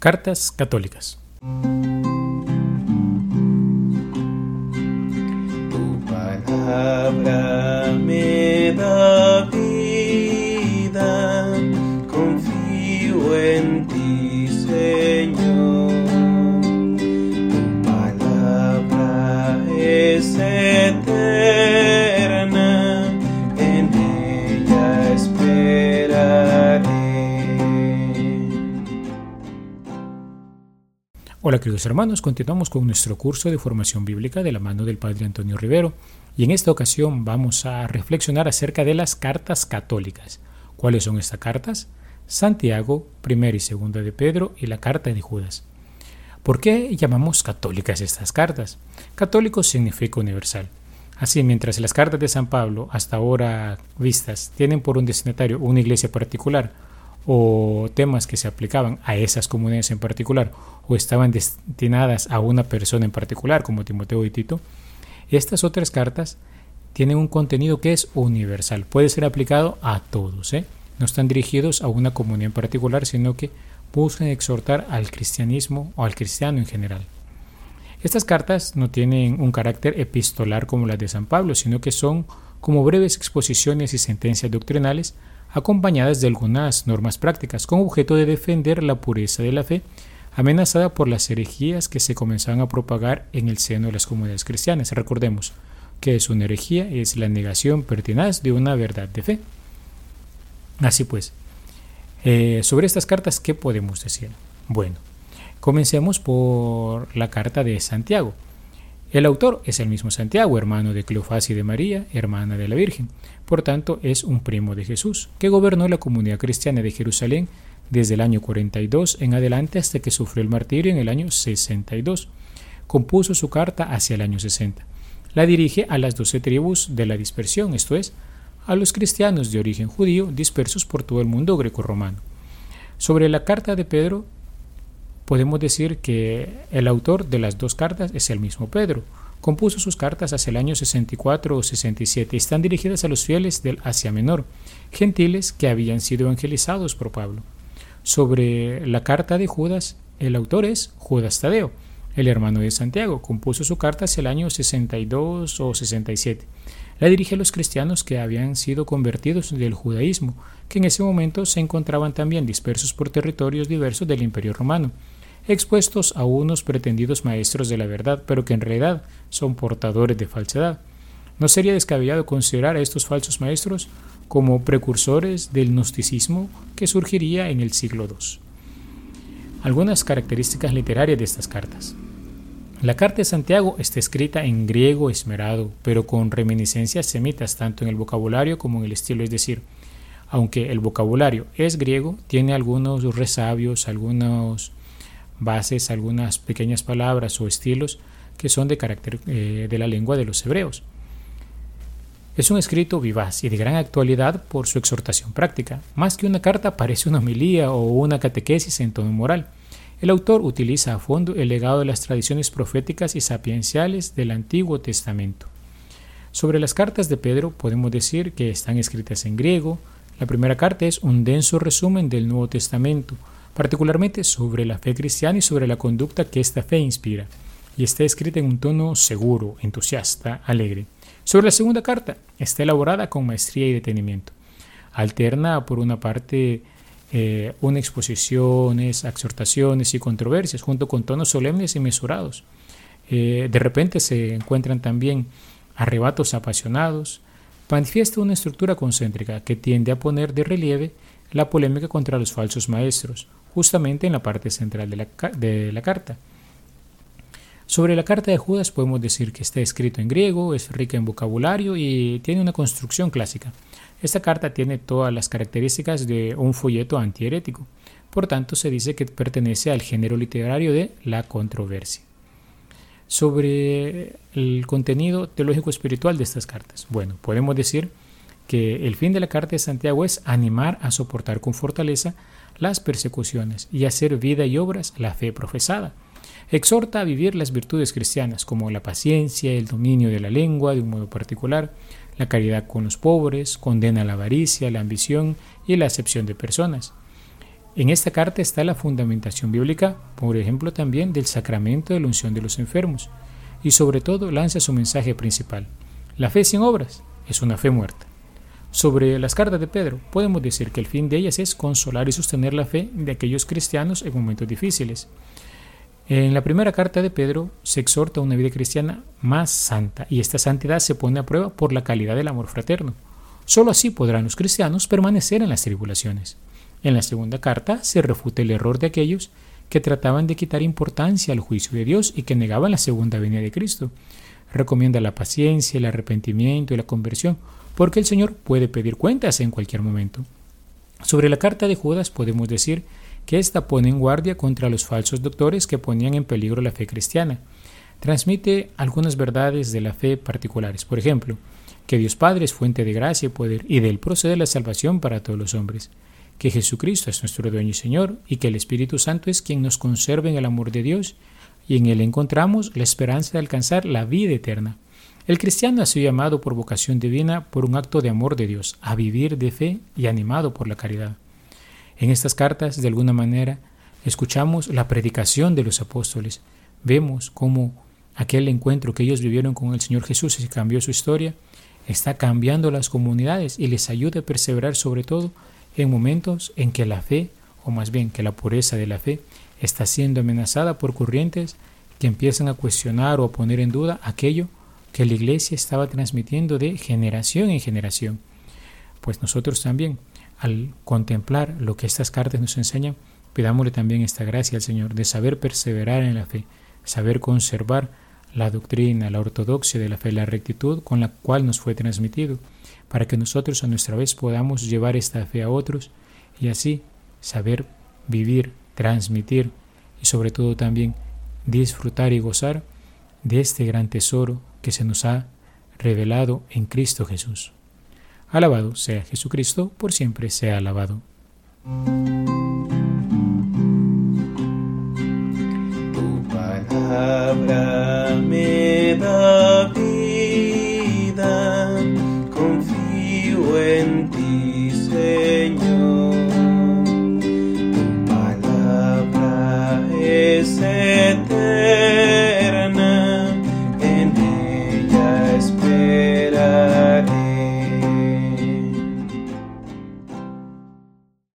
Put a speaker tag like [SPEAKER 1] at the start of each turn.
[SPEAKER 1] Cartas católicas.
[SPEAKER 2] Tu palabra me da vida, confío en
[SPEAKER 1] Hola queridos hermanos, continuamos con nuestro curso de formación bíblica de la mano del Padre Antonio Rivero y en esta ocasión vamos a reflexionar acerca de las cartas católicas. ¿Cuáles son estas cartas? Santiago, primera y segunda de Pedro y la carta de Judas. ¿Por qué llamamos católicas estas cartas? Católico significa universal. Así, mientras las cartas de San Pablo, hasta ahora vistas, tienen por un destinatario una iglesia particular, o temas que se aplicaban a esas comunidades en particular o estaban destinadas a una persona en particular como Timoteo y Tito, estas otras cartas tienen un contenido que es universal, puede ser aplicado a todos, ¿eh? no están dirigidos a una comunidad en particular, sino que buscan exhortar al cristianismo o al cristiano en general. Estas cartas no tienen un carácter epistolar como las de San Pablo, sino que son como breves exposiciones y sentencias doctrinales acompañadas de algunas normas prácticas, con objeto de defender la pureza de la fe, amenazada por las herejías que se comenzaban a propagar en el seno de las comunidades cristianas. Recordemos que es una herejía, es la negación pertinaz de una verdad de fe. Así pues, eh, sobre estas cartas, ¿qué podemos decir? Bueno, comencemos por la carta de Santiago. El autor es el mismo Santiago, hermano de Cleofás y de María, hermana de la Virgen. Por tanto, es un primo de Jesús, que gobernó la comunidad cristiana de Jerusalén desde el año 42 en adelante hasta que sufrió el martirio en el año 62. Compuso su carta hacia el año 60. La dirige a las doce tribus de la dispersión, esto es, a los cristianos de origen judío dispersos por todo el mundo greco-romano. Sobre la carta de Pedro, podemos decir que el autor de las dos cartas es el mismo Pedro. Compuso sus cartas hacia el año 64 o 67 y están dirigidas a los fieles del Asia Menor, gentiles que habían sido evangelizados por Pablo. Sobre la carta de Judas, el autor es Judas Tadeo, el hermano de Santiago. Compuso su carta hacia el año 62 o 67. La dirige a los cristianos que habían sido convertidos del judaísmo, que en ese momento se encontraban también dispersos por territorios diversos del Imperio Romano expuestos a unos pretendidos maestros de la verdad, pero que en realidad son portadores de falsedad. ¿No sería descabellado considerar a estos falsos maestros como precursores del gnosticismo que surgiría en el siglo II? Algunas características literarias de estas cartas. La carta de Santiago está escrita en griego esmerado, pero con reminiscencias semitas tanto en el vocabulario como en el estilo, es decir, aunque el vocabulario es griego, tiene algunos resabios, algunos bases, algunas pequeñas palabras o estilos que son de carácter eh, de la lengua de los hebreos. Es un escrito vivaz y de gran actualidad por su exhortación práctica. Más que una carta parece una homilía o una catequesis en tono moral. El autor utiliza a fondo el legado de las tradiciones proféticas y sapienciales del Antiguo Testamento. Sobre las cartas de Pedro podemos decir que están escritas en griego. La primera carta es un denso resumen del Nuevo Testamento, particularmente sobre la fe cristiana y sobre la conducta que esta fe inspira, y está escrita en un tono seguro, entusiasta, alegre. Sobre la segunda carta, está elaborada con maestría y detenimiento. Alterna, por una parte, eh, una exposiciones, exhortaciones y controversias, junto con tonos solemnes y mesurados. Eh, de repente se encuentran también arrebatos apasionados. Manifiesta una estructura concéntrica que tiende a poner de relieve la polémica contra los falsos maestros, justamente en la parte central de la, de la carta. Sobre la carta de Judas podemos decir que está escrito en griego, es rica en vocabulario y tiene una construcción clásica. Esta carta tiene todas las características de un folleto antiherético, por tanto se dice que pertenece al género literario de la controversia. Sobre el contenido teológico espiritual de estas cartas, bueno, podemos decir que el fin de la carta de Santiago es animar a soportar con fortaleza las persecuciones y hacer vida y obras la fe profesada. Exhorta a vivir las virtudes cristianas como la paciencia, el dominio de la lengua de un modo particular, la caridad con los pobres, condena la avaricia, la ambición y la acepción de personas. En esta carta está la fundamentación bíblica, por ejemplo, también del sacramento de la unción de los enfermos, y sobre todo lanza su mensaje principal. La fe sin obras es una fe muerta. Sobre las cartas de Pedro, podemos decir que el fin de ellas es consolar y sostener la fe de aquellos cristianos en momentos difíciles. En la primera carta de Pedro se exhorta a una vida cristiana más santa y esta santidad se pone a prueba por la calidad del amor fraterno. Solo así podrán los cristianos permanecer en las tribulaciones. En la segunda carta se refuta el error de aquellos que trataban de quitar importancia al juicio de Dios y que negaban la segunda venida de Cristo. Recomienda la paciencia, el arrepentimiento y la conversión, porque el Señor puede pedir cuentas en cualquier momento. Sobre la carta de Judas podemos decir que ésta pone en guardia contra los falsos doctores que ponían en peligro la fe cristiana. Transmite algunas verdades de la fe particulares, por ejemplo, que Dios Padre es fuente de gracia y poder y de él procede la salvación para todos los hombres que Jesucristo es nuestro dueño y Señor y que el Espíritu Santo es quien nos conserva en el amor de Dios y en él encontramos la esperanza de alcanzar la vida eterna. El cristiano ha sido llamado por vocación divina por un acto de amor de Dios, a vivir de fe y animado por la caridad. En estas cartas, de alguna manera, escuchamos la predicación de los apóstoles, vemos cómo aquel encuentro que ellos vivieron con el Señor Jesús y cambió su historia, está cambiando las comunidades y les ayuda a perseverar sobre todo en momentos en que la fe, o más bien que la pureza de la fe, está siendo amenazada por corrientes que empiezan a cuestionar o a poner en duda aquello que la iglesia estaba transmitiendo de generación en generación. Pues nosotros también, al contemplar lo que estas cartas nos enseñan, pidámosle también esta gracia al Señor de saber perseverar en la fe, saber conservar la doctrina, la ortodoxia de la fe, la rectitud con la cual nos fue transmitido, para que nosotros a nuestra vez podamos llevar esta fe a otros y así saber vivir, transmitir y sobre todo también disfrutar y gozar de este gran tesoro que se nos ha revelado en Cristo Jesús. Alabado sea Jesucristo, por siempre sea alabado.